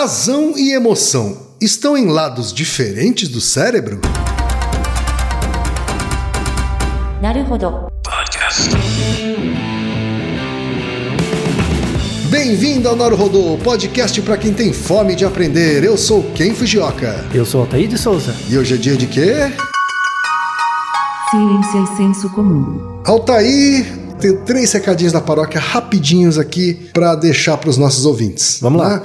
Razão e emoção estão em lados diferentes do cérebro? Podcast. Bem-vindo ao Naruhodô, podcast para quem tem fome de aprender. Eu sou Ken Fujioka. Eu sou Altair de Souza. E hoje é dia de quê? Ciência e senso comum. Altair, tenho três recadinhos da paróquia rapidinhos aqui para deixar para os nossos ouvintes. Vamos lá. lá.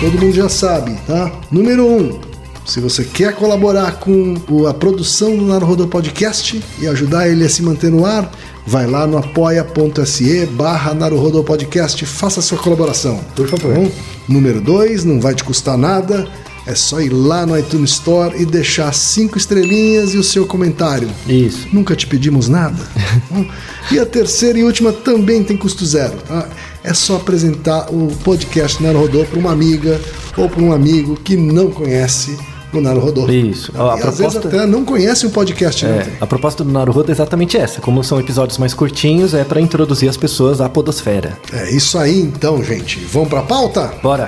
Todo mundo já sabe, tá? Número um, se você quer colaborar com a produção do Naruhodô Podcast e ajudar ele a se manter no ar, vai lá no apoia.se barra Naruhodô Podcast, faça a sua colaboração. Por favor. Número dois, não vai te custar nada, é só ir lá no iTunes Store e deixar cinco estrelinhas e o seu comentário. Isso. Nunca te pedimos nada. e a terceira e última também tem custo zero. tá? É só apresentar o podcast Naruhodô para uma amiga ou para um amigo que não conhece o Naruhodô. Isso. E A às vezes proposta- até não conhece o podcast. É, Né? a proposta do Naruhodo é exatamente essa. Como são episódios mais curtinhos, é pra introduzir as pessoas à podosfera. É isso aí então, gente. Vamos para a pauta? Bora!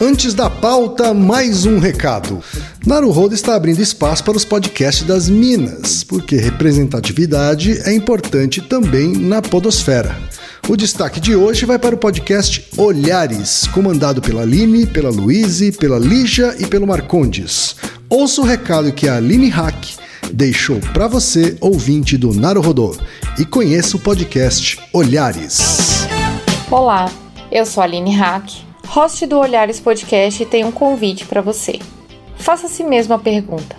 Antes da pauta, mais um recado. Naruhodo está abrindo espaço para os podcasts das Minas, porque representatividade é importante também na podosfera. O destaque de hoje vai para o podcast Olhares, comandado pela Aline, pela Luíse, pela Lígia e pelo Marcondes. Ouça o recado que a Aline Hack deixou para você, ouvinte do Naruhodô, e conheça o podcast Olhares. Olá, eu sou a Aline Hack, host do Olhares Podcast e tenho um convite para você. Faça a si mesmo a pergunta: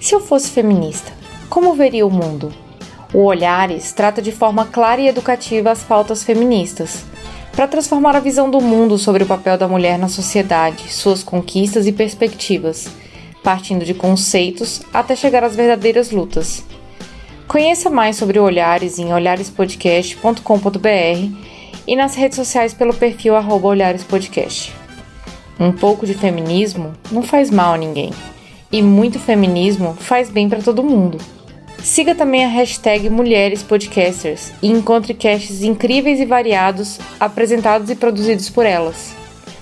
se eu fosse feminista, como veria o mundo? O Olhares trata de forma clara e educativa as pautas feministas, para transformar a visão do mundo sobre o papel da mulher na sociedade, suas conquistas e perspectivas, partindo de conceitos até chegar às verdadeiras lutas. Conheça mais sobre o Olhares em olharespodcast.com.br e nas redes sociais pelo perfil olharespodcast. Um pouco de feminismo não faz mal a ninguém, e muito feminismo faz bem para todo mundo. Siga também a hashtag Mulheres Podcasters e encontre casts incríveis e variados apresentados e produzidos por elas.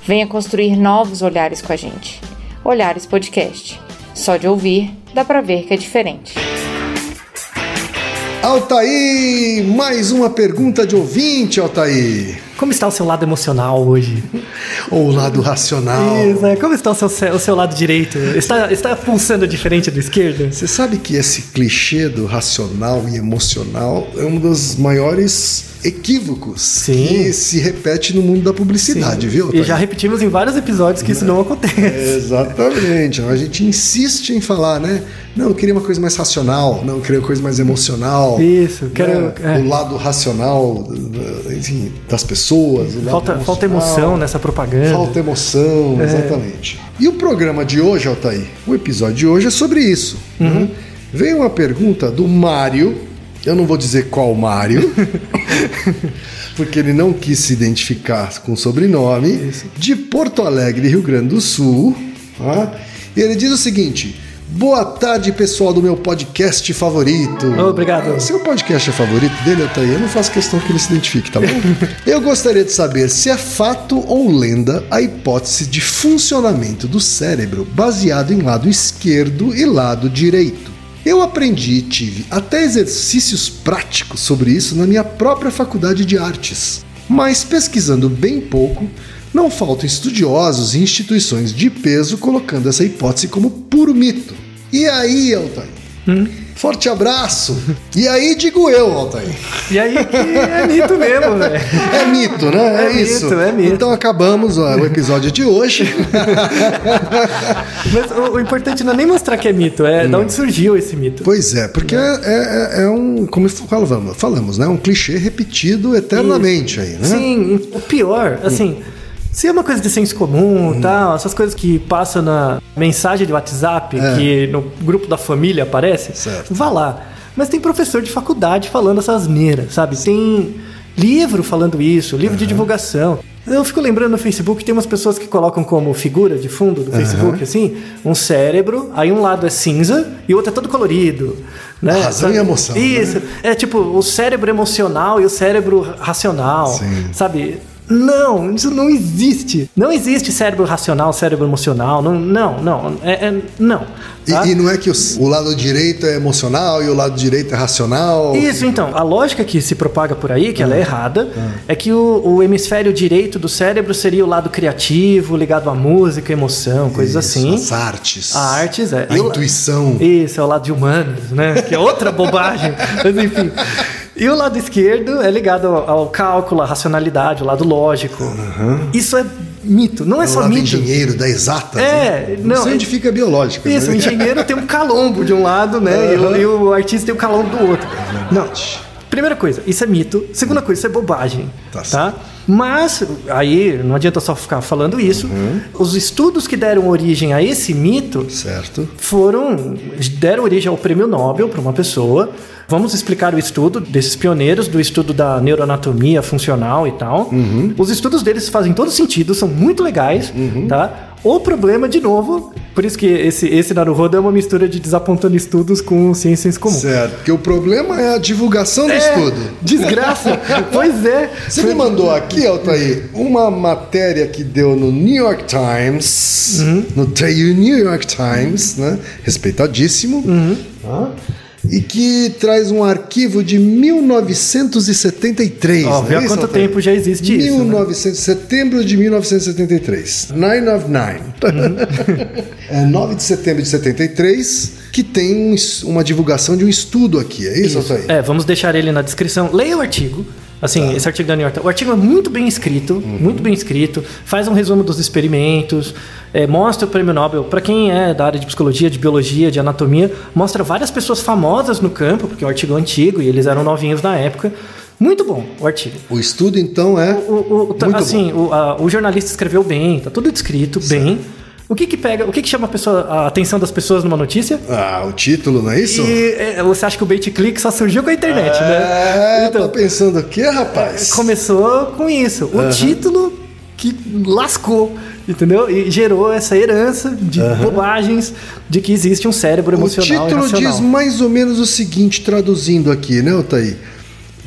Venha construir novos olhares com a gente. Olhares Podcast. Só de ouvir, dá pra ver que é diferente. Altair, mais uma pergunta de ouvinte, Altair. Como está o seu lado emocional hoje? Ou o lado racional. Isso, é. Como está o seu, o seu lado direito? Está, está pulsando diferente do esquerdo? Você sabe que esse clichê do racional e emocional é um dos maiores equívocos Sim. que se repete no mundo da publicidade, viu? E já repetimos em vários episódios que isso não acontece. Exatamente. A gente insiste em falar, né? Não, eu queria uma coisa mais racional, não, eu queria uma coisa mais emocional. Isso, quero- né? é. O lado racional, enfim, das pessoas. O lado Falta, falta emoção nessa propaganda. Falta emoção, É. exatamente. E o programa de hoje, Altair, o episódio de hoje é sobre isso. Uhum. né? Veio uma pergunta do Mário, eu não vou dizer qual Mário, porque ele não quis se identificar com o sobrenome, de Porto Alegre, Rio Grande do Sul. tá? E ele diz o seguinte. Boa tarde, pessoal do meu podcast favorito. Obrigado. Seu podcast é favorito dele, Altair? Eu não faço questão que ele se identifique, tá bom? Eu gostaria de saber se é fato ou lenda a hipótese de funcionamento do cérebro baseado em lado esquerdo e lado direito. Eu aprendi e tive até exercícios práticos sobre isso na minha própria faculdade de artes. Mas pesquisando bem pouco, não faltam estudiosos e instituições de peso colocando essa hipótese como puro mito. E aí, Altair? Forte abraço! E aí digo eu, Altair. E aí que é mito mesmo, velho. É mito, né? É, É isso. mito, é mito. Então acabamos ó, o episódio de hoje. Mas o, o importante não é nem mostrar que é mito, é de onde surgiu esse mito. pois é, porque é, é- é um, como falamos, falamos, né? Um clichê repetido eternamente aí, né? Sim, o pior, assim, se é uma coisa de senso comum Hum. e tal, essas coisas que passam na mensagem de WhatsApp, que no grupo da família aparece, É. Certo. vá lá. Mas tem professor de faculdade falando essas neiras, sabe? Tem livro falando isso, livro de divulgação. Eu fico lembrando no Facebook, tem umas pessoas que colocam como figura de fundo do Facebook, assim, um cérebro, aí um lado é cinza e o outro é todo colorido. Né? Razão Sabe? e emoção, né? Isso. É tipo o cérebro emocional e o cérebro racional. Sim. Sabe? Não, isso não existe. Não existe cérebro racional, cérebro emocional. Não, não, não. É, é- não. E, tá? e não é que os- o lado direito é emocional e o lado direito é racional? Isso, então. A lógica que se propaga por aí, que ela Ah. é errada, é que o, o hemisfério direito do cérebro seria o lado criativo, ligado à música, emoção, coisas Isso, assim. As artes. A artes é. A o- intuição. Isso, é o lado de humanos, né? Que é outra bobagem. Mas enfim. E o lado esquerdo é ligado ao, ao cálculo, à racionalidade, o lado lógico. Isso é mito, não é, É o só lado mito. engenheiro da exata. É, né? não, Científica biológica. Isso, o né? engenheiro tem um calombo de um lado, né? E o- E, o artista tem o calombo do outro. Não. Primeira coisa, isso é mito. Segunda coisa, isso é bobagem. Tá Tá? Mas, aí, não adianta só ficar falando isso. Uhum. Os estudos que deram origem a esse mito Certo. foram deram origem ao prêmio Nobel para uma pessoa. Vamos explicar o estudo desses pioneiros do estudo da neuroanatomia funcional e tal. Os estudos deles fazem todo sentido, são muito legais, tá? O problema, de novo, por isso que esse, esse Naruhodo é uma mistura de desapontando estudos com ciências comuns. Certo. Porque o problema é a divulgação do estudo. Desgraça! pois é. Você me mandou aqui, Altair, uma matéria que deu no New York Times, Uhum. no The New York Times, né? Respeitadíssimo. Uhum. tá? E que traz um arquivo de 1973. Ó, vê é há isso, quanto Altair? tempo já existe isso, né? 1900, setembro de 1973. Nine of Nine. Uhum. é 9 de setembro de 73, que tem um uma divulgação de um estudo aqui. É isso, Altair? É, vamos deixar ele na descrição. Leia o artigo. Assim, esse artigo da New York Times. O artigo é muito bem escrito, muito bem escrito. Faz um resumo dos experimentos, é, mostra o prêmio Nobel. Para quem é da área de psicologia, de biologia, de anatomia, mostra várias pessoas famosas no campo, porque o artigo é antigo e eles eram novinhos na época. Muito bom o artigo. O estudo, então, é. O, o- tá- Muito assim, o, a- o jornalista escreveu bem, tá tudo descrito bem. O que que pega, o que que chama a, pessoa- a atenção das pessoas numa notícia? Ah, o título, não é isso? E é, você acha que o bait click só surgiu com a internet, né? É, tá pensando o quê, rapaz? Começou com isso. O título que lascou, entendeu? E gerou essa herança de bobagens de que existe um cérebro O emocional e título diz mais ou menos o seguinte, traduzindo aqui, né, Altair?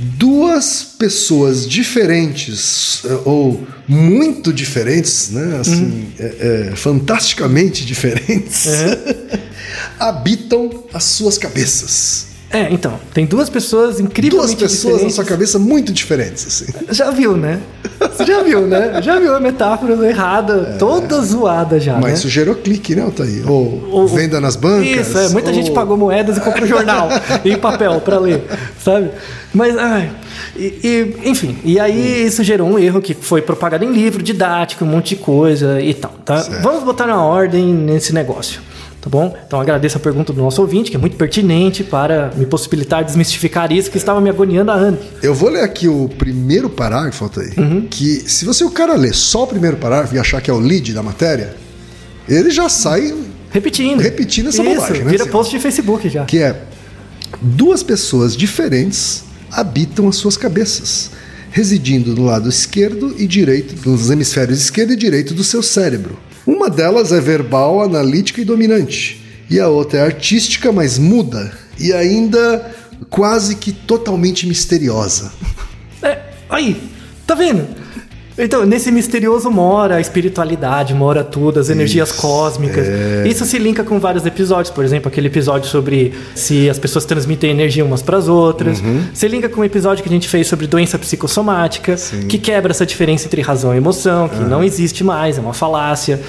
Duas pessoas diferentes, eh, ou muito diferentes, né? Assim, Uhum. é- é, fantasticamente diferentes, habitam as suas cabeças. É, então, tem duas pessoas incrivelmente Duas pessoas na diferentes. sua cabeça muito diferentes, assim. Já viu, né? Você já viu, né? Já viu a metáfora errada, toda zoada já, Mas né? isso gerou clique, né, Altair? Ou, Ou- venda nas bancas. Isso, é. Muita ou- gente pagou moedas e comprou jornal em papel pra ler, sabe? Mas, ai, e, e, enfim, e aí isso gerou um erro que foi propagado em livro, didático, um monte de coisa e tal, tá? Vamos botar na ordem nesse negócio. Tá bom? Então agradeço a pergunta do nosso ouvinte, que é muito pertinente para me possibilitar desmistificar isso que estava me agoniando há anos. Eu vou ler aqui o primeiro parágrafo, Altair, Uhum. que se você o cara ler só o primeiro parágrafo e achar que é o lead da matéria, ele já sai Repetindo. Repetindo essa Isso, bobagem, né, Vira Ciro? post de Facebook já. que é duas pessoas diferentes habitam as suas cabeças, residindo no lado esquerdo e direito, dos hemisférios esquerdo e direito do seu cérebro. Uma delas é verbal, analítica e dominante, e a outra é artística, mas muda e ainda quase que totalmente misteriosa. É, aí, tá vendo? Então, nesse misterioso mora a espiritualidade, mora tudo, as energias Isso, cósmicas. é. Isso se linka com vários episódios, por exemplo, aquele episódio sobre se as pessoas transmitem energia umas para as outras. Uhum. Se linka com o episódio que a gente fez sobre doença psicossomática, que quebra essa diferença entre razão e emoção, que não existe mais, é uma falácia.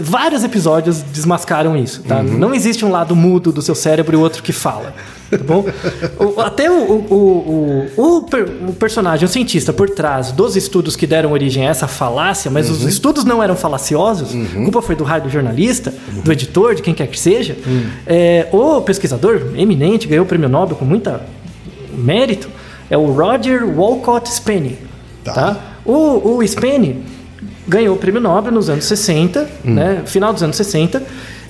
Vários episódios desmascaram isso, tá? Uhum. Não existe um lado mudo do seu cérebro e outro que fala. Tá bom? O- até o, o, o, o, o per- o personagem, o cientista por trás dos estudos que deram origem a essa falácia, mas os estudos não eram falaciosos, a culpa foi do raio do jornalista, do editor, de quem quer que seja. É, o pesquisador eminente, ganhou o prêmio Nobel com muita mérito, é o Roger Walcott Spenny. Tá. Tá. O, o Spenny ganhou o prêmio Nobel nos anos 60, né, final dos anos 60.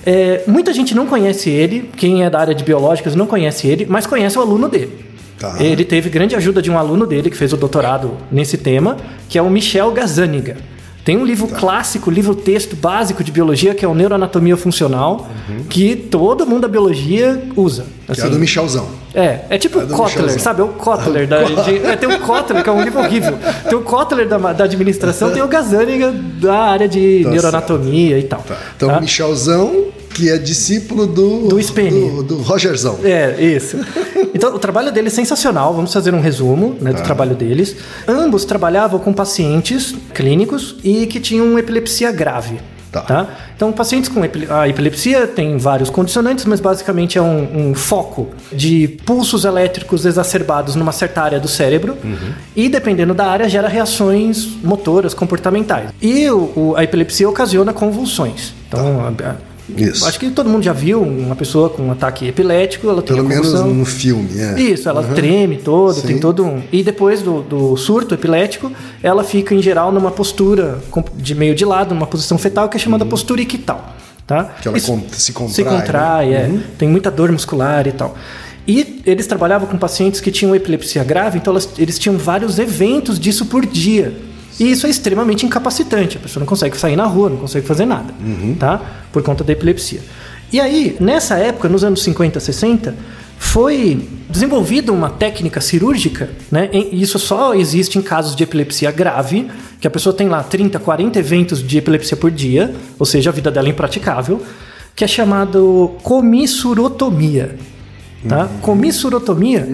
É, muita gente não conhece ele, quem é da área de biológicas não conhece ele, mas conhece o aluno dele. Tá. Ele teve grande ajuda de um aluno dele que fez o doutorado nesse tema, que é o Michel Gazzaniga. Tem um livro clássico, livro texto básico de biologia, que é o Neuroanatomia Funcional, que todo mundo da biologia usa. Que é Assim, do Michelzão. é, é tipo É o Kotler, Michelzão. sabe? É o Kotler. da, de- é, tem o Kotler, que é um livro horrível. Tem o Kotler da, da administração, tem o Gazaniga da área de Tá neuroanatomia e tal. Tá. Então, tá? Michelzão, que é discípulo do. Do Spene. Do, do Rogerzão. É, isso. Então, o trabalho dele é sensacional. Vamos fazer um resumo né, Tá. do trabalho deles. Ambos trabalhavam com pacientes clínicos e que tinham epilepsia grave. Tá. Então, pacientes com epile- a epilepsia tem vários condicionantes, mas basicamente é um, um foco de pulsos elétricos exacerbados numa certa área do cérebro Uhum. e, dependendo da área, gera reações motoras, comportamentais. E o- o- a epilepsia ocasiona convulsões. Então, Tá. Isso. acho que todo mundo já viu uma pessoa com um ataque epilético, ela tem Pelo menos no filme, é. Isso, ela treme toda, Sim. tem todo um. E depois do, do surto epilético, ela fica em geral numa postura de meio de lado, numa posição fetal, que é chamada postura ictal. Tá? Uhum. Que ela Isso- se contrai, Se contrai, né? é. Tem muita dor muscular e tal. E eles trabalhavam com pacientes que tinham epilepsia grave, então elas- eles tinham vários eventos disso por dia. E isso é extremamente incapacitante. A pessoa não consegue sair na rua, não consegue fazer nada, tá? Por conta da epilepsia. E aí, nessa época, nos anos 50, 60, foi desenvolvida uma técnica cirúrgica, né? E isso só existe em casos de epilepsia grave, que a pessoa tem lá 30, 40 eventos de epilepsia por dia, ou seja, a vida dela é impraticável, que é chamado comissurotomia. Tá? Comissurotomia,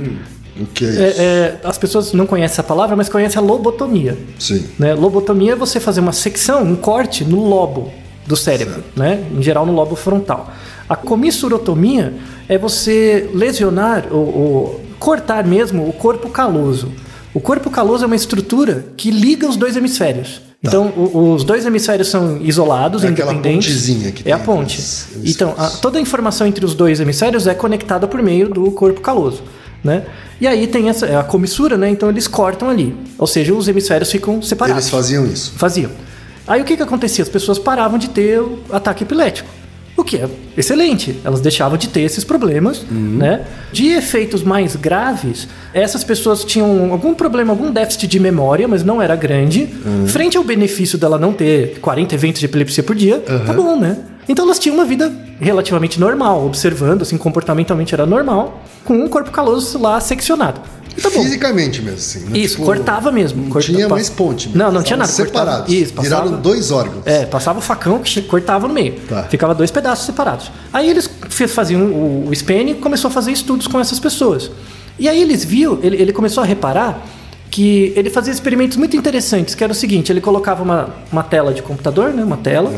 O que é isso? é- é, as pessoas não conhecem essa palavra, mas conhecem a lobotomia. Sim. Né? Lobotomia é você fazer uma secção, um corte no lobo do cérebro, né? em geral no lobo frontal. A comissurotomia é você lesionar ou, ou cortar mesmo o corpo caloso. O corpo caloso é uma estrutura que liga os dois hemisférios. Então, o- os dois hemisférios são isolados, É aquela independentes. pontezinha que é a tem ponte. os hemisférios. Então, a- toda a informação entre os dois hemisférios é conectada por meio do corpo caloso, né? E aí tem essa é a comissura, né? Então eles cortam ali, ou seja, os hemisférios ficam separados. Eles faziam isso. Faziam. Aí o que que acontecia? As pessoas paravam de ter o ataque epilético. O que é excelente. Elas deixavam de ter esses problemas, né? De efeitos mais graves, essas pessoas tinham algum problema, algum déficit de memória, mas não era grande. Frente ao benefício dela não ter 40 eventos de epilepsia por dia, tá bom, né? Então elas tinham uma vida relativamente normal, observando, assim, comportamentalmente era normal, com um corpo caloso lá seccionado. Tá. Fisicamente mesmo, assim. né? Isso, Tipo, cortava mesmo. Não corta- tinha mais ponte. mesmo. Não, não tinha nada. Estavam cortava- separados. Isso, passava, Viraram dois órgãos. É, passava o facão que cortava no meio. Tá. Ficava dois pedaços separados. Aí eles faziam o, o SPN e começou a fazer estudos com essas pessoas. E aí eles viam, ele, ele começou a reparar que ele fazia experimentos muito interessantes, que era o seguinte, ele colocava uma, uma tela de computador, né, uma tela.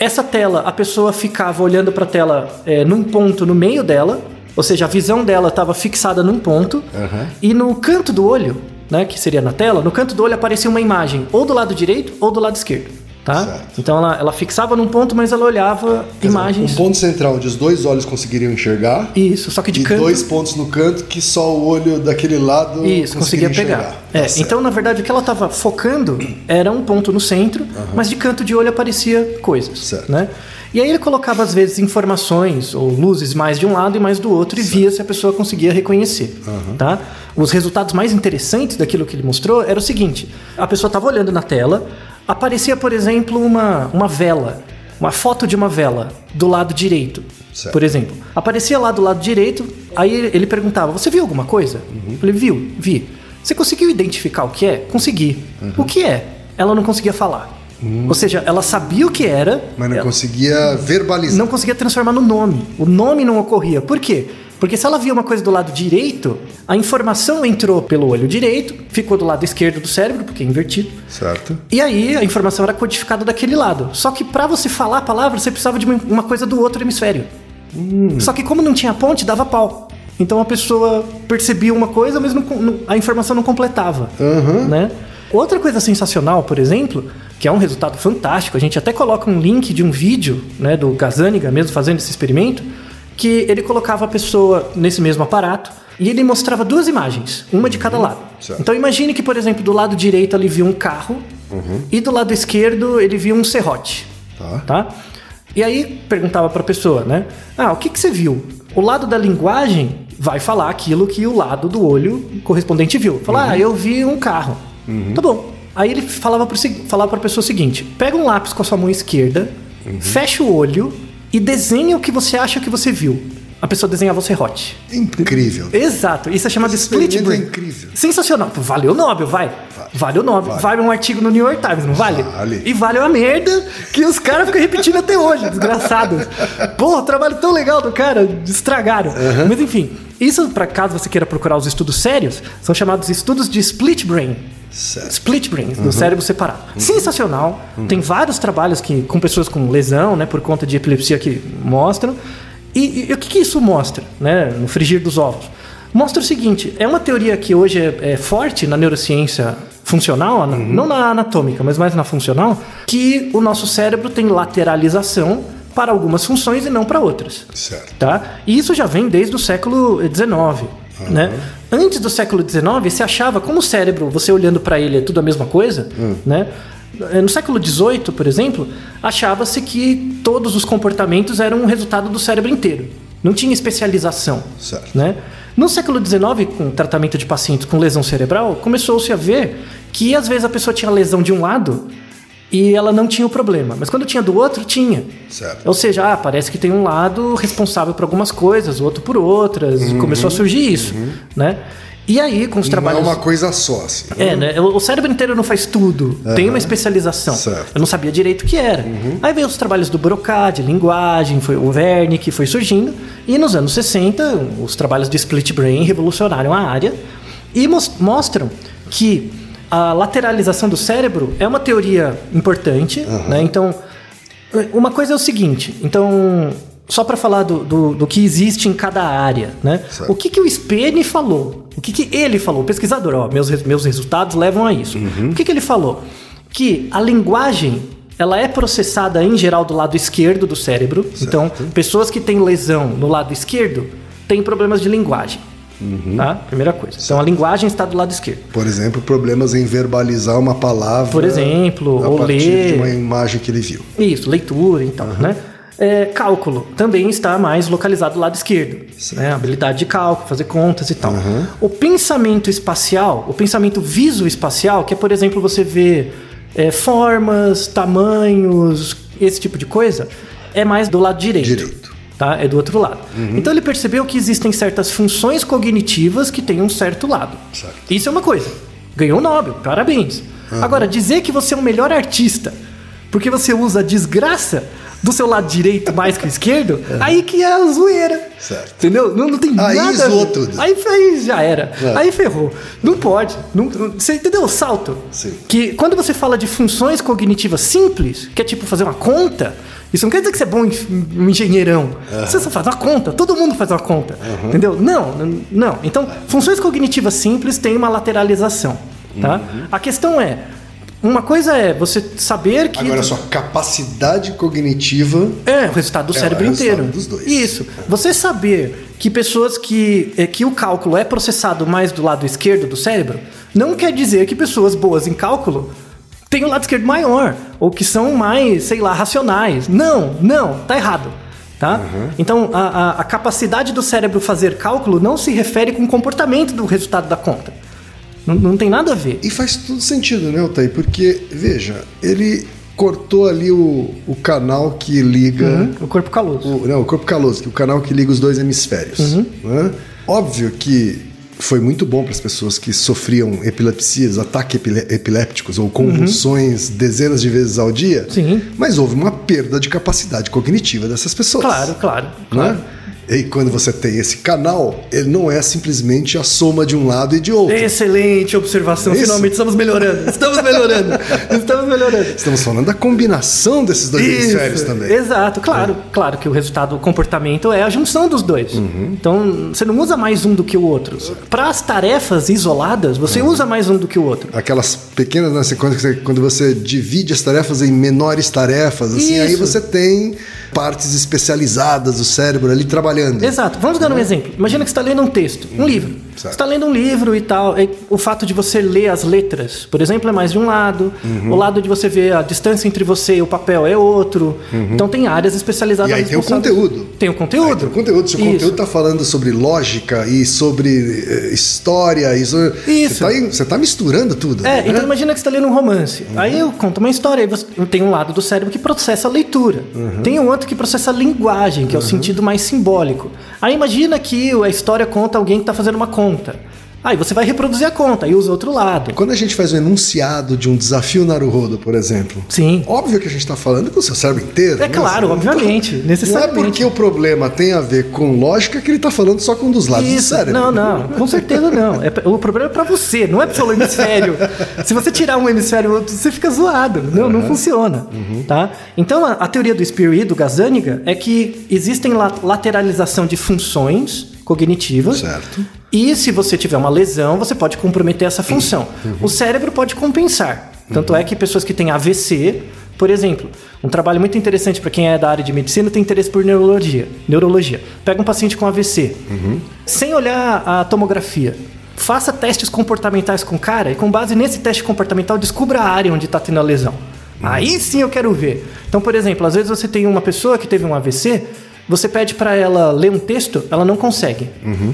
Essa tela, a pessoa ficava olhando para a tela é, num ponto no meio dela, ou seja, a visão dela estava fixada num ponto, e no canto do olho, né, que seria na tela, no canto do olho aparecia uma imagem, ou do lado direito ou do lado esquerdo. Tá? Certo. Então ela, ela fixava num ponto, mas ela olhava Quer dizer, imagens. Um ponto central onde os dois olhos conseguiriam enxergar. Isso, só que de e canto. dois pontos no canto que só o olho daquele lado Isso, conseguia pegar. enxergar. É, Tá certo. então, na verdade, o que ela estava focando era um ponto no centro, mas de canto de olho aparecia coisas. Certo. Né? E aí ele colocava, às vezes, informações ou luzes mais de um lado e mais do outro e via se a pessoa conseguia reconhecer. Tá? Os resultados mais interessantes daquilo que ele mostrou era o seguinte: a pessoa estava olhando na tela, aparecia, por exemplo, uma, uma vela, uma foto de uma vela do lado direito. Certo. Por exemplo, aparecia lá do lado direito, aí ele perguntava: Você viu alguma coisa? Eu falei: Viu, vi. Você conseguiu identificar o que é? Consegui. O que é? Ela não conseguia falar. Ou seja, ela sabia o que era, Mas não ela conseguia verbalizar. não conseguia transformar no nome. O nome não ocorria. Por quê? Porque se ela via uma coisa do lado direito, a informação entrou pelo olho direito, ficou do lado esquerdo do cérebro, porque é invertido. Certo. E aí a informação era codificada daquele lado. Só que para você falar a palavra, você precisava de uma- uma coisa do outro hemisfério. Só que como não tinha ponte, dava pau. Então a pessoa percebia uma coisa, mas não- não- a informação não completava. Né? Outra coisa sensacional, por exemplo, que é um resultado fantástico, a gente até coloca um link de um vídeo né, do Gazaniga mesmo fazendo esse experimento, que ele colocava a pessoa nesse mesmo aparato e ele mostrava duas imagens, uma de cada lado. certo. Então imagine que, por exemplo, do lado direito ele via um carro e do lado esquerdo ele via um serrote. Tá. Tá? E aí perguntava para a pessoa, né? Ah, o que, que você viu? O lado da linguagem vai falar aquilo que o lado do olho correspondente viu. Falar, ah, eu vi um carro. Tá bom. Aí ele falava para falava a pessoa o seguinte: pega um lápis com a sua mão esquerda, fecha o olho e desenha o que você acha que você viu. A pessoa desenhava o serrote. Incrível. Exato, isso é chamado Esse split experimento é brain. incrível. Sensacional. Valeu o Nobel, vai. Vale o Nobel. Vale. Vale. um artigo no New York Times, não vale? Vale. E vale uma merda que os caras ficam repetindo até hoje, desgraçados. Porra, trabalho tão legal do cara, estragaram. Mas enfim, isso, para caso você queira procurar os estudos sérios, são chamados estudos de split brain. Certo. Split brain, do cérebro separado. Sensacional. Tem vários trabalhos que, com pessoas com lesão, né, por conta de epilepsia que mostram. E, e o que, que isso mostra, né, no frigir dos ovos? Mostra o seguinte: é uma teoria que hoje é, é forte na neurociência funcional, na- não na anatômica, mas mais na funcional, que o nosso cérebro tem lateralização para algumas funções e não para outras Certo. tá? E isso já vem desde o século XIX, né? Antes do século XIX, se achava como o cérebro, você olhando para ele é tudo a mesma coisa, né? Eh, No século XVIII, por exemplo, achava-se que todos os comportamentos eram um resultado do cérebro inteiro. Não tinha especialização, Certo. né? No século XIX, com o tratamento de pacientes com lesão cerebral, começou-se a ver que às vezes a pessoa tinha lesão de um lado e ela não tinha o problema, mas quando tinha do outro, tinha. Certo. Ou seja, ah, parece que tem um lado responsável por algumas coisas, o outro por outras. Começou a surgir isso, né? E aí, com os Não é trabalhos... uma coisa só, assim. É, né? O cérebro inteiro não faz tudo. Tem uma especialização. Certo. Eu não sabia direito o que era. Aí veio os trabalhos do Broca, de linguagem, foi o Verne que foi surgindo. E nos anos 60, os trabalhos de split brain revolucionaram a área e mos- mostram que a lateralização do cérebro é uma teoria importante, né? Então, uma coisa é o seguinte, então, só para falar do, do, do que existe em cada área, né? Certo. O que, que o Spene falou? O que, que ele falou? O pesquisador, ó, meus, meus resultados levam a isso. O que, que ele falou? Que a linguagem, ela é processada em geral do lado esquerdo do cérebro. Então, pessoas que têm lesão no lado esquerdo têm problemas de linguagem. Tá? Primeira coisa. Então, a linguagem está do lado esquerdo. Por exemplo, problemas em verbalizar uma palavra. Por exemplo, a ou partir ler. de uma imagem que ele viu. Isso, leitura e tal, né? É, cálculo também está mais localizado do lado esquerdo. Né? Habilidade de cálculo, fazer contas e tal. O pensamento espacial, o pensamento visoespacial, que é, por exemplo, você ver é, formas, tamanhos, esse tipo de coisa, é mais do lado direito. Direito. Tá? É do outro lado. Então ele percebeu que existem certas funções cognitivas que têm um certo lado. Certo. Isso é uma coisa. Ganhou o Nobel, parabéns. Agora, dizer que você é o melhor artista porque você usa a desgraça do seu lado direito mais que o esquerdo, aí que é a zoeira. Certo. Entendeu? Não, não tem Aí nada. a ver. zoou tudo. Aí, aí já era. É. Aí ferrou. Não pode. Não, você entendeu o salto? Sim. Que quando você fala de funções cognitivas simples, que é tipo fazer uma conta, isso não quer dizer que você é bom um engenheirão. Você só faz uma conta, todo mundo faz uma conta. Entendeu? Não, não. Então, funções cognitivas simples têm uma lateralização. Tá? A questão é. Uma coisa é você saber que. Agora, a sua capacidade cognitiva. É, o resultado do É, cérebro é o resultado inteiro. dos dois. Isso. Você saber que pessoas que. é, que o cálculo é processado mais do lado esquerdo do cérebro, não quer dizer que pessoas boas em cálculo têm o lado esquerdo maior. Ou que são mais, sei lá, racionais. Não, não, tá errado. Tá? Uhum. Então, a, a- a capacidade do cérebro fazer cálculo não se refere com o comportamento do resultado da conta. Não, não tem nada a ver. E faz todo sentido, né, Otay? Porque, veja, ele cortou ali o, o canal que liga. Uhum, O corpo caloso. O, não, o corpo caloso, que é o canal que liga os dois hemisférios. Uhum. né? Óbvio que foi muito bom para as pessoas que sofriam epilepsias, ataques epilépticos ou convulsões dezenas de vezes ao dia. Uhum. Sim. Mas houve uma perda de capacidade cognitiva dessas pessoas. Claro, claro, né? E quando você tem esse canal, ele não é simplesmente a soma de um lado e de outro. Excelente observação. Isso. Finalmente estamos melhorando. Estamos melhorando. Estamos melhorando. Estamos falando da combinação desses dois hemisférios Isso, também. Exato, claro, claro que o resultado, o comportamento é a junção dos dois. Uhum. Então, você não usa mais um do que o outro. Para as tarefas isoladas, você Uhum. usa mais um do que o outro. Aquelas pequenas, né, quando, você, quando você divide as tarefas em menores tarefas, assim, aí Isso. você tem partes especializadas do cérebro ali trabalhando. Exato. Vamos dar um exemplo. Imagina que você está lendo um texto, um livro. Certo. Você tá lendo um livro e tal. e o fato de você ler as letras, por exemplo, é mais de um lado. Uhum. O lado de você ver a distância entre você e o papel é outro. Então tem áreas especializadas. Uhum. E aí tem o conteúdo. Tem o conteúdo. Aí tem o conteúdo. Se o Isso. conteúdo está falando sobre lógica e sobre eh, história, isso, Isso. Você, tá, tá misturando tudo. É, né? então imagina que você está lendo um romance. Aí eu conto uma história, aí você tem um lado do cérebro que processa a leitura. Tem um outro que processa a linguagem, que é o sentido mais simbólico. Aí imagina que a história conta alguém que está fazendo uma conta. Aí você vai reproduzir a conta e usa outro lado. Quando a gente faz um enunciado de um desafio Naruhodo, por exemplo, Sim. óbvio que a gente está falando com o seu cérebro inteiro. É né? claro, Você não tá- obviamente, Não é necessariamente. porque o problema tem a ver com lógica que ele está falando só com um dos lados do Isso, cérebro. não, não, com certeza não. É, o problema é pra você, não é pro seu hemisfério. Se você tirar um hemisfério outro, você fica zoado. Não, não funciona. Tá? Então, a, a teoria do Spiri, do Gazaniga, é que existem la- lateralização de funções cognitivas. Certo. E se você tiver uma lesão, você pode comprometer essa função. O cérebro pode compensar. Tanto é que pessoas que têm AVC, por exemplo, um trabalho muito interessante para quem é da área de medicina tem interesse por neurologia. Neurologia. Pega um paciente com AVC, sem olhar a tomografia. Faça testes comportamentais com o cara e com base nesse teste comportamental descubra a área onde está tendo a lesão. Aí sim eu quero ver. Então, por exemplo, às vezes você tem uma pessoa que teve um AVC, você pede para ela ler um texto, ela não consegue.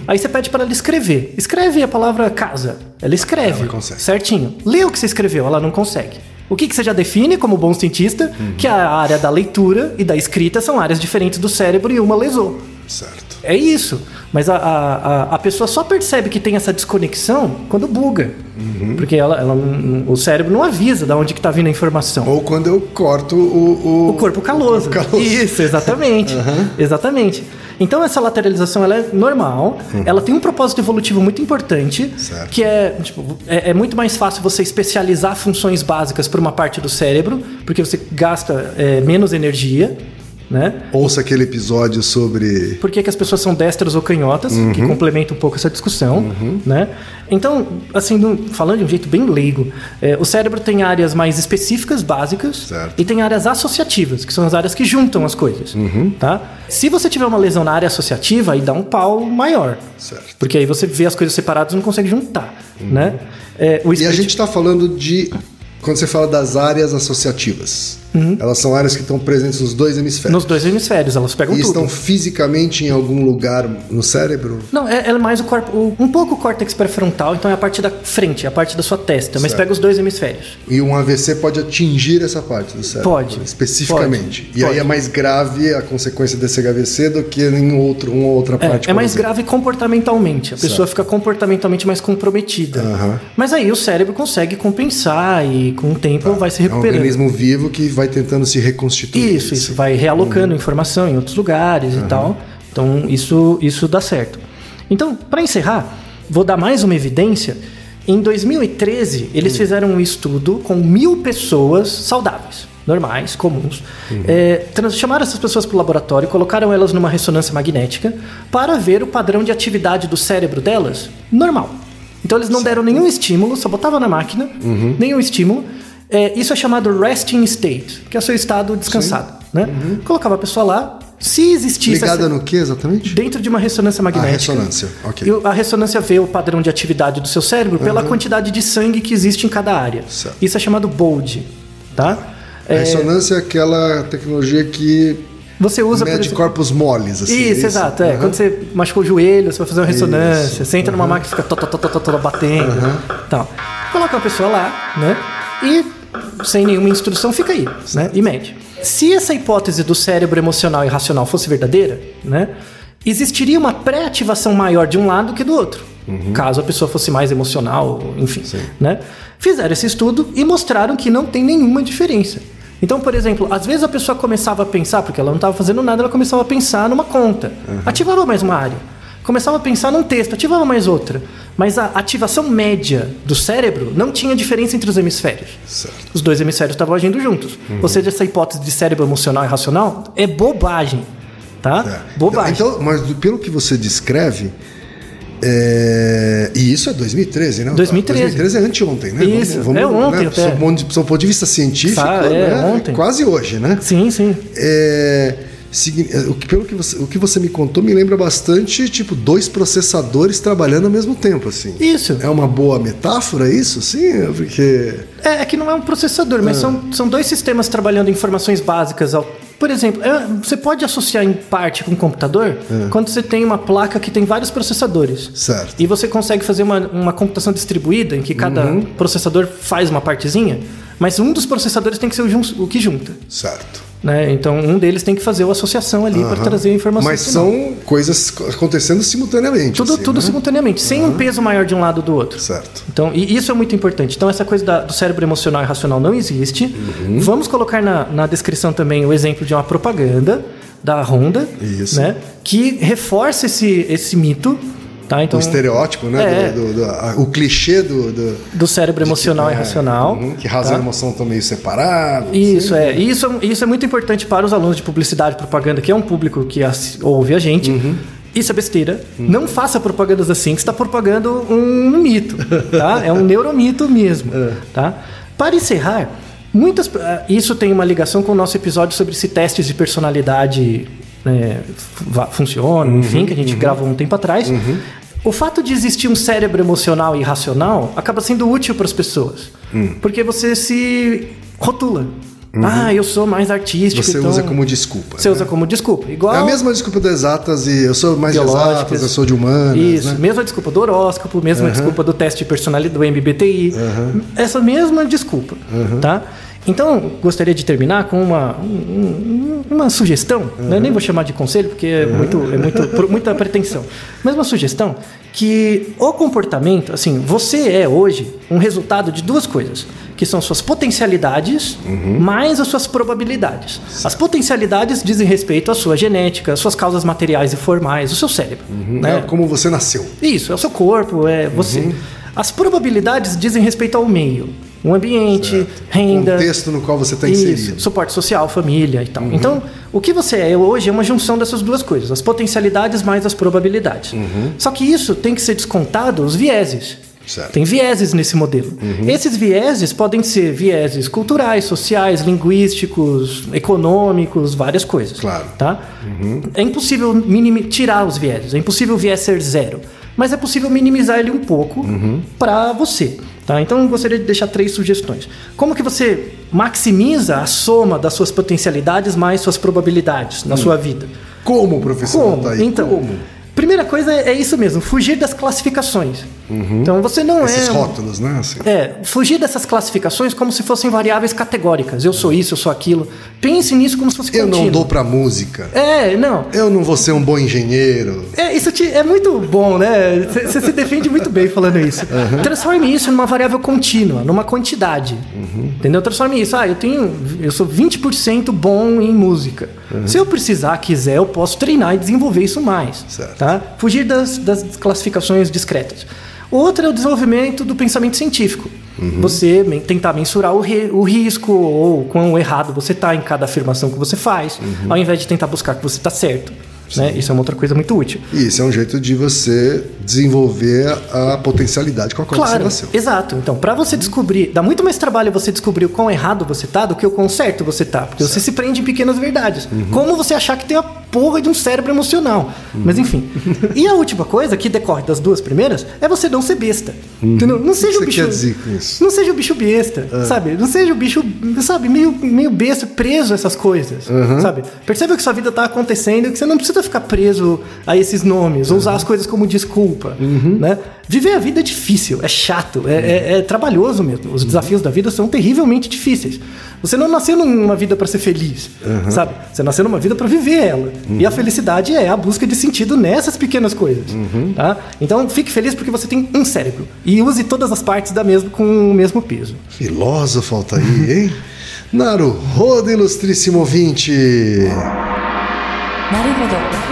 Aí você pede para ela escrever. Escreve a palavra casa. Ela escreve. Ela consegue. Certinho. Lê o que você escreveu, ela não consegue. O que, que você já define como bom cientista? Que a área da leitura e da escrita são áreas diferentes do cérebro e uma lesou. Certo. É isso. Mas a, a, a, pessoa só percebe que tem essa desconexão quando buga. Porque ela, ela o cérebro não avisa de onde que tá vindo a informação. Ou quando eu corto o. O corpo caloso. o caloso. Isso, exatamente. Exatamente. Então essa lateralização ela é normal, ela tem um propósito evolutivo muito importante, Certo. que é, tipo, é, é muito mais fácil você especializar funções básicas para uma parte do cérebro, porque você gasta é, menos energia, né? Ouça aquele episódio sobre. Por que, que as pessoas são destras ou canhotas, Uhum. que complementa um pouco essa discussão, né? Então, assim, falando de um jeito bem leigo, é, o cérebro tem áreas mais específicas, básicas, Certo. e tem áreas associativas, que são as áreas que juntam as coisas, Uhum. tá? Se você tiver uma lesão na área associativa, aí dá um pau maior. Certo. Porque aí você vê as coisas separadas e não consegue juntar, né? É, o Uhum. E a gente está falando de. Quando você fala das áreas associativas, elas são áreas que estão presentes nos dois hemisférios. Uhum. Nos dois hemisférios, elas pegam E tudo. estão fisicamente em algum lugar no cérebro? Não, é, é mais o corpo, um pouco o córtex pré-frontal, então é a parte da frente, é a parte da sua testa, mas Certo. pega os dois hemisférios. E um AVC pode atingir essa parte do cérebro? Pode. Especificamente. Pode. E aí Pode. é mais grave a consequência desse AVC do que em outro, uma outra parte. É, é por mais exemplo. grave comportamentalmente. A pessoa fica comportamentalmente mais comprometida. Aham. Mas aí o cérebro consegue compensar e com o tempo vai se É um recuperando. organismo vivo que vai tentando se reconstituir. Isso, isso. Vai realocando informação em outros lugares e tal. Então isso, isso dá certo. Então, para encerrar, vou dar mais uma evidência. Em 2013, eles fizeram um estudo com mil pessoas saudáveis, normais, comuns. É, trans- chamaram essas pessoas para o laboratório, colocaram elas numa ressonância magnética para ver o padrão de atividade do cérebro delas normal. Então eles não deram nenhum estímulo, só botavam na máquina, nenhum estímulo. É, isso é chamado resting state, que é o seu estado descansado. Né? Colocava a pessoa lá, se existisse Ligada essa- no que exatamente? dentro de uma ressonância A magnética. ressonância, ok. E a ressonância vê o padrão de atividade do seu cérebro pela quantidade de sangue que existe em cada área. Certo. Isso é chamado BOLD, tá? A É, ressonância é aquela tecnologia que você usa mede exemplo- corpos moles. Assim, Isso, é exato. É. Aham. Quando você machucou o joelho, você vai fazer uma ressonância. Isso. Você entra numa máquina e fica tó, tó, tó, batendo. Tal. Coloca uma pessoa lá, né? E sem nenhuma instrução fica aí, né? E mede. Se essa hipótese do cérebro emocional e racional fosse verdadeira, né? Existiria uma pré-ativação maior de um lado que do outro. Caso a pessoa fosse mais emocional, enfim. Né? Fizeram esse estudo e mostraram que não tem nenhuma diferença. Então, por exemplo, às vezes a pessoa começava a pensar, porque ela não estava fazendo nada, ela começava a pensar numa conta. Ativava mais uma área. Começava a pensar num texto, ativava mais outra. Mas a ativação média do cérebro não tinha diferença entre os hemisférios. Certo. Os dois hemisférios estavam agindo juntos. Ou seja, essa hipótese de cérebro emocional e racional é bobagem. Tá? É. Bobagem. Então, mas do- pelo que você descreve, é, e isso é 2013, né? 2013. 2013 é anteontem, né? Isso, é ontem né? até. Sob ponto de- sob ponto de vista científico, Tá, é, né? ontem. quase hoje, né? Sim, sim. É, é, o que, pelo que você, o que você me contou me lembra bastante, tipo, dois processadores trabalhando ao mesmo tempo, assim. Isso. É uma boa metáfora isso, sim? Porque. É, é que não é um processador, Ah. mas são, são dois sistemas trabalhando informações básicas. Ao... Por exemplo, é, você pode associar em parte com um computador Ah. quando você tem uma placa que tem vários processadores. Certo. E você consegue fazer uma, uma computação distribuída em que cada Uhum. processador faz uma partezinha, mas um dos processadores tem que ser o, o que junta. Certo. Né? Então um deles tem que fazer a associação ali para Aham. trazer a informação. Mas final. são coisas co- acontecendo simultaneamente. tudo, assim, tudo né? simultaneamente, sem um peso maior de um lado do outro. Certo. Então, e isso é muito importante. Então, essa coisa da- do cérebro emocional e racional não existe. Uhum. Vamos colocar na, na descrição também o exemplo de uma propaganda da Honda, Isso. né? Que reforça esse, esse mito, tá? Então, o estereótipo, né? É. do- do- do- a- o clichê do. do cérebro emocional é, e racional. uhum, que razão tá? e emoção estão meio separados. Isso, assim. é. E Isso, isso é muito importante para os alunos de publicidade e propaganda, que é um público que assi- ouve a gente. Uhum. Isso é besteira. Não faça propagandas assim, que você está propagando um mito, tá? É um neuromito mesmo, É. tá? Para encerrar, muitas... ah, Isso tem uma ligação com o nosso episódio sobre se testes de personalidade né, funcionam, Uhum, enfim, que a gente gravou um tempo atrás. O fato de existir um cérebro emocional e racional acaba sendo útil para as pessoas. Hum. Porque você se rotula. Ah, eu sou mais artístico. Uhum. Você então... usa como desculpa. Você né? usa como desculpa. Igual É a mesma desculpa das exatas e eu sou mais de exatas, eu sou de humanas. Isso, né? mesma desculpa do horóscopo, mesma desculpa do teste de personalidade do MBTI. Essa mesma desculpa, tá? Então, gostaria de terminar com uma, um- um- uma sugestão, né? nem vou chamar de conselho porque é, muito, é muito, muita pretensão, mas uma sugestão que o comportamento, assim, você é hoje um resultado de duas coisas, que são suas potencialidades mais as suas probabilidades. As potencialidades dizem respeito à sua genética, às suas causas materiais e formais, o seu cérebro. né? É como você nasceu. Isso, é o seu corpo, é você. Uhum. As probabilidades dizem respeito ao meio. O ambiente, renda. Contexto no qual você está inserido. Uhum. suporte social, família e tal. Então, o que você é hoje é uma junção dessas duas coisas, as potencialidades mais as probabilidades. Uhum. Só que isso tem que ser descontado os vieses. Certo. Uhum. Tem vieses nesse modelo. Esses vieses podem ser vieses culturais, sociais, linguísticos, econômicos, várias coisas. Claro. Tá? É impossível tirar os vieses, é impossível o viés ser zero. Mas é possível minimizar ele um pouco para você. Tá? Então eu gostaria de deixar três sugestões. Como que você maximiza a soma das suas potencialidades mais suas probabilidades na sua vida? Como, professor Como? Altair? Então, Como? Primeira coisa é é isso mesmo, fugir das classificações. Então você não Esses é rótulos, né? Assim. é, fugir dessas classificações como se fossem variáveis categóricas. Eu sou isso, eu sou aquilo. Pense nisso como se fosse Eu não contínuo. dou pra música. É, não. Eu não vou ser um bom engenheiro. É, isso te- é muito bom, né? Você se defende muito bem falando isso. Transforme isso numa variável contínua, numa quantidade. Entendeu? Transforme isso. Ah, eu tenho. Eu sou 20% bom em música. Se eu precisar, quiser, eu posso treinar e desenvolver isso mais. Certo. Tá? Fugir das, das classificações discretas. Outro é o desenvolvimento do pensamento científico. Você men- tentar mensurar o, ri- o risco ou quão errado você está em cada afirmação que você faz, ao invés de tentar buscar que você está certo. Né? Isso é uma outra coisa muito útil. E isso é um jeito de você desenvolver a potencialidade com a qual você Claro, nasceu. exato. Então, para você descobrir, dá muito mais trabalho você descobrir o quão errado você tá do que o quão certo você tá, porque você se prende em pequenas verdades. Uhum. Como você achar que tem a porra de um cérebro emocional. Mas enfim. e a última coisa que decorre das duas primeiras é você não ser besta. Entendeu? Não seja Uhum. O o que você bicho. quer dizer com isso? Não seja o bicho besta, sabe? Não seja o bicho, sabe, meio, meio besta, preso a essas coisas, sabe? Perceba que sua vida tá acontecendo e que você não precisa ficar preso a esses nomes, ou usar as coisas como desculpa, né? viver a vida é difícil, é chato, é, é, é, é trabalhoso mesmo. Os uhum. desafios da vida são terrivelmente difíceis. Você não nasceu numa vida para ser feliz, uhum. sabe? Você nasceu numa vida para viver ela. Uhum. E a uhum. felicidade é a busca de sentido nessas pequenas coisas, uhum. tá? Então fique feliz porque você tem um cérebro e use todas as partes da mesma com o mesmo peso. Filósofo tá aí, hein? Naruhodo, ilustríssimo ouvinte. Naruhodo.